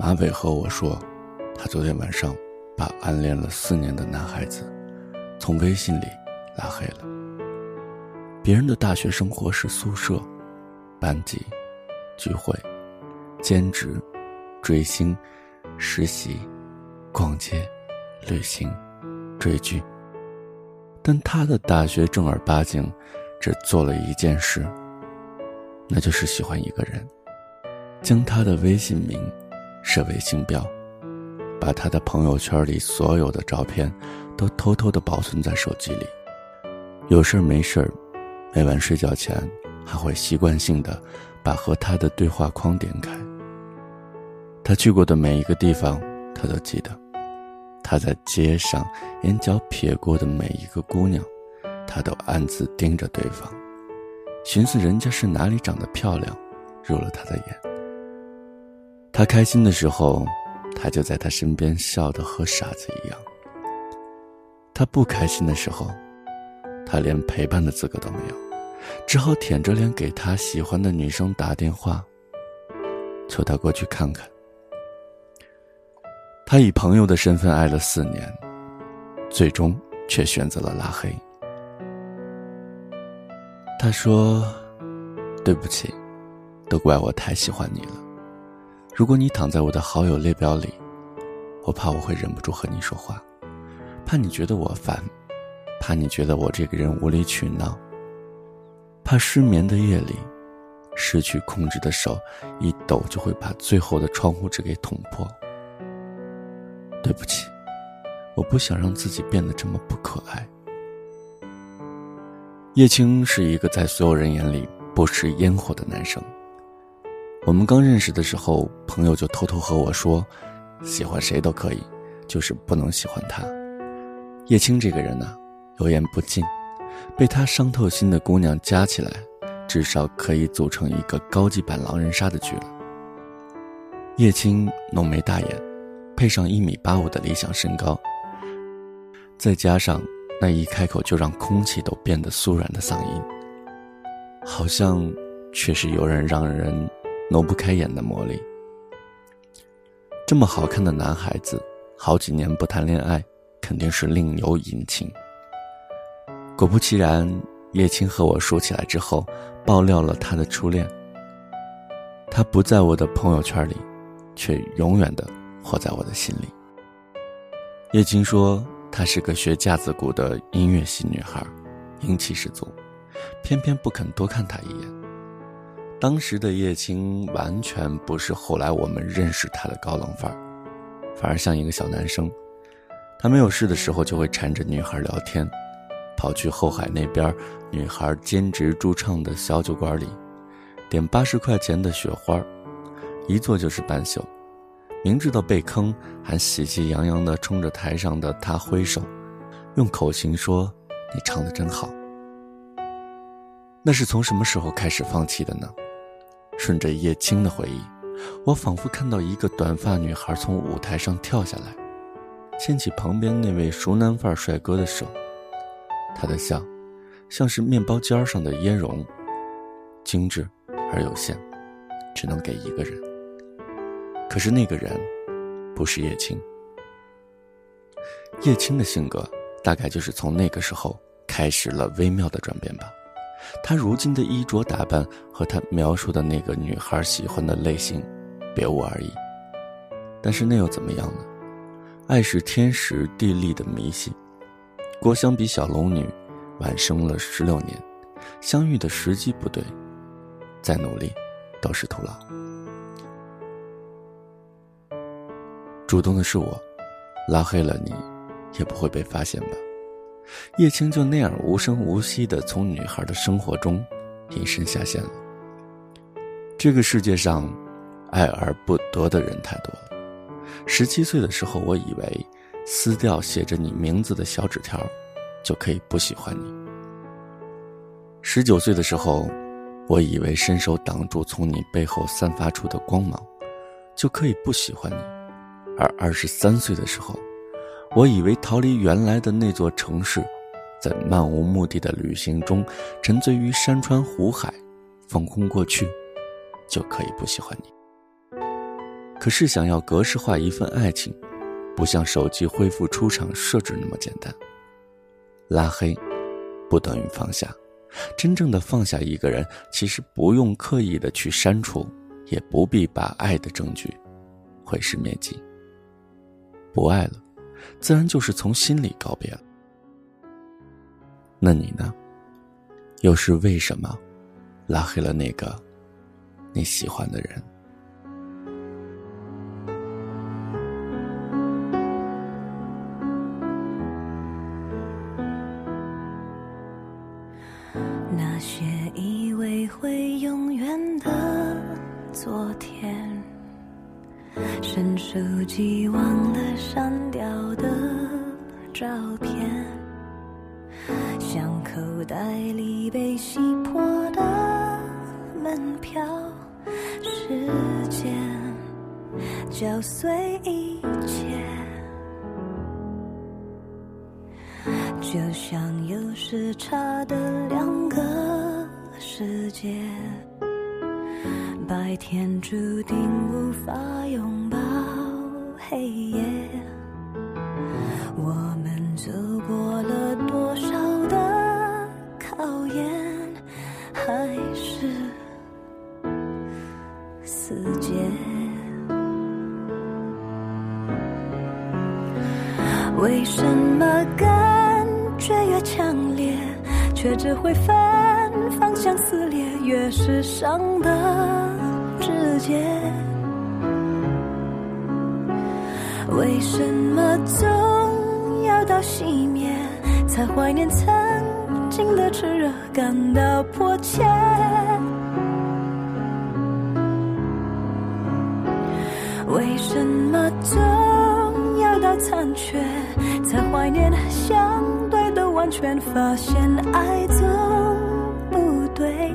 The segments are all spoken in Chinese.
马伟和我说，他昨天晚上把暗恋了四年的男孩子从微信里拉黑了。别人的大学生活是宿舍、班级、聚会、兼职、追星、实习、逛街、旅行、追剧。但他的大学正儿八经只做了一件事，那就是喜欢一个人，将他的微信名设为星标，把他的朋友圈里所有的照片都偷偷的保存在手机里。有事没事，每晚睡觉前还会习惯性的把和他的对话框点开。他去过的每一个地方，他都记得。他在街上眼角瞥过的每一个姑娘，他都暗自盯着对方，寻思人家是哪里长得漂亮，入了他的眼。他开心的时候，他就在他身边笑得和傻子一样；他不开心的时候，他连陪伴的资格都没有，只好舔着脸给他喜欢的女生打电话，求他过去看看。他以朋友的身份爱了四年，最终却选择了拉黑。他说：“对不起，都怪我太喜欢你了。如果你躺在我的好友列表里，我怕我会忍不住和你说话，怕你觉得我烦，怕你觉得我这个人无理取闹，怕失眠的夜里，失去控制的手一抖就会把最后的窗户纸给捅破。”对不起，我不想让自己变得这么不可爱。叶青是一个在所有人眼里不食烟火的男生。我们刚认识的时候，朋友就偷偷和我说，喜欢谁都可以，就是不能喜欢他。叶青这个人呢，油盐不进，被他伤透心的姑娘加起来，至少可以组成一个高级版狼人杀的局了。叶青浓眉大眼。配上一米八五的理想身高，再加上那一开口就让空气都变得酥软的嗓音，好像确实有人让人挪不开眼的魔力。这么好看的男孩子，好几年不谈恋爱，肯定是另有隐情。果不其然，叶青和我说起来之后，爆料了他的初恋。他不在我的朋友圈里，却永远的。活在我的心里。叶青说，她是个学架子鼓的音乐系女孩，英气十足，偏偏不肯多看他一眼。当时的叶青完全不是后来我们认识他的高冷范儿，反而像一个小男生。他没有事的时候就会缠着女孩聊天，跑去后海那边女孩兼职驻唱的小酒馆里，点八十块钱的雪花，一坐就是半宿。明知道被坑，还喜气洋洋地冲着台上的他挥手，用口型说：“你唱的真好。”那是从什么时候开始放弃的呢？顺着叶青的回忆，我仿佛看到一个短发女孩从舞台上跳下来，牵起旁边那位熟男范帅哥的手。他的笑，像是面包尖上的椰蓉，精致而有限，只能给一个人。可是那个人，不是叶青。叶青的性格大概就是从那个时候开始了微妙的转变吧。他如今的衣着打扮和他描述的那个女孩喜欢的类型，别无二异。但是那又怎么样呢？爱是天时地利的迷信。郭襄比小龙女晚生了十六年，相遇的时机不对，再努力都是徒劳。主动的是我，拉黑了你，也不会被发现吧？叶青就那样无声无息的从女孩的生活中隐身下线了。这个世界上，爱而不得的人太多了。十七岁的时候，我以为撕掉写着你名字的小纸条，就可以不喜欢你。十九岁的时候，我以为伸手挡住从你背后散发出的光芒，就可以不喜欢你。而二十三岁的时候，我以为逃离原来的那座城市，在漫无目的的旅行中，沉醉于山川湖海，放空过去，就可以不喜欢你。可是想要格式化一份爱情，不像手机恢复出厂设置那么简单。拉黑，不等于放下。真正的放下一个人，其实不用刻意的去删除，也不必把爱的证据毁尸灭迹。不爱了，自然就是从心里告别了。那你呢？又是为什么拉黑了那个你喜欢的人？那些以为会永远的昨天，伸手机忘了删掉的照片，像口袋里被洗破的门票，时间搅碎一切。就像有时差的两个世界，白天注定无法拥抱黑夜。我们走过了多少的考验，还是死结？为什么感？觉越强烈，却只会分方向撕裂，越是伤的之间。为什么总要到熄灭，才怀念曾经的炽热，感到迫切？为什么总要到残缺，才怀念相对的？完全发现爱总不对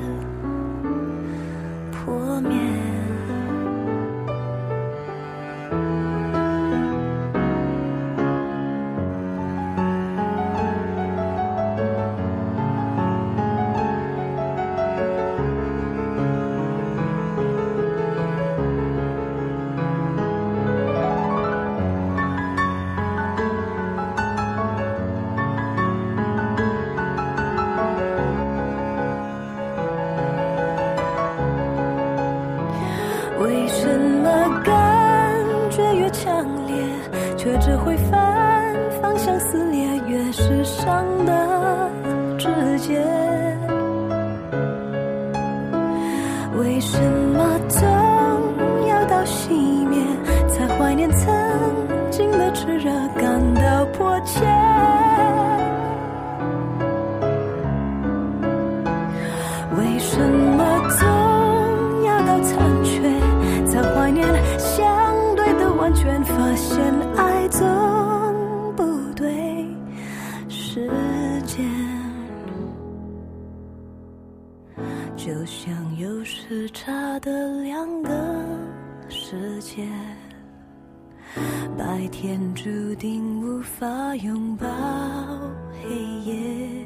只会反方向撕裂，越是伤的直接？为什么总要到熄灭，才怀念曾经的炽热，感到迫切？像有时差的两个世界，白天注定无法拥抱黑夜。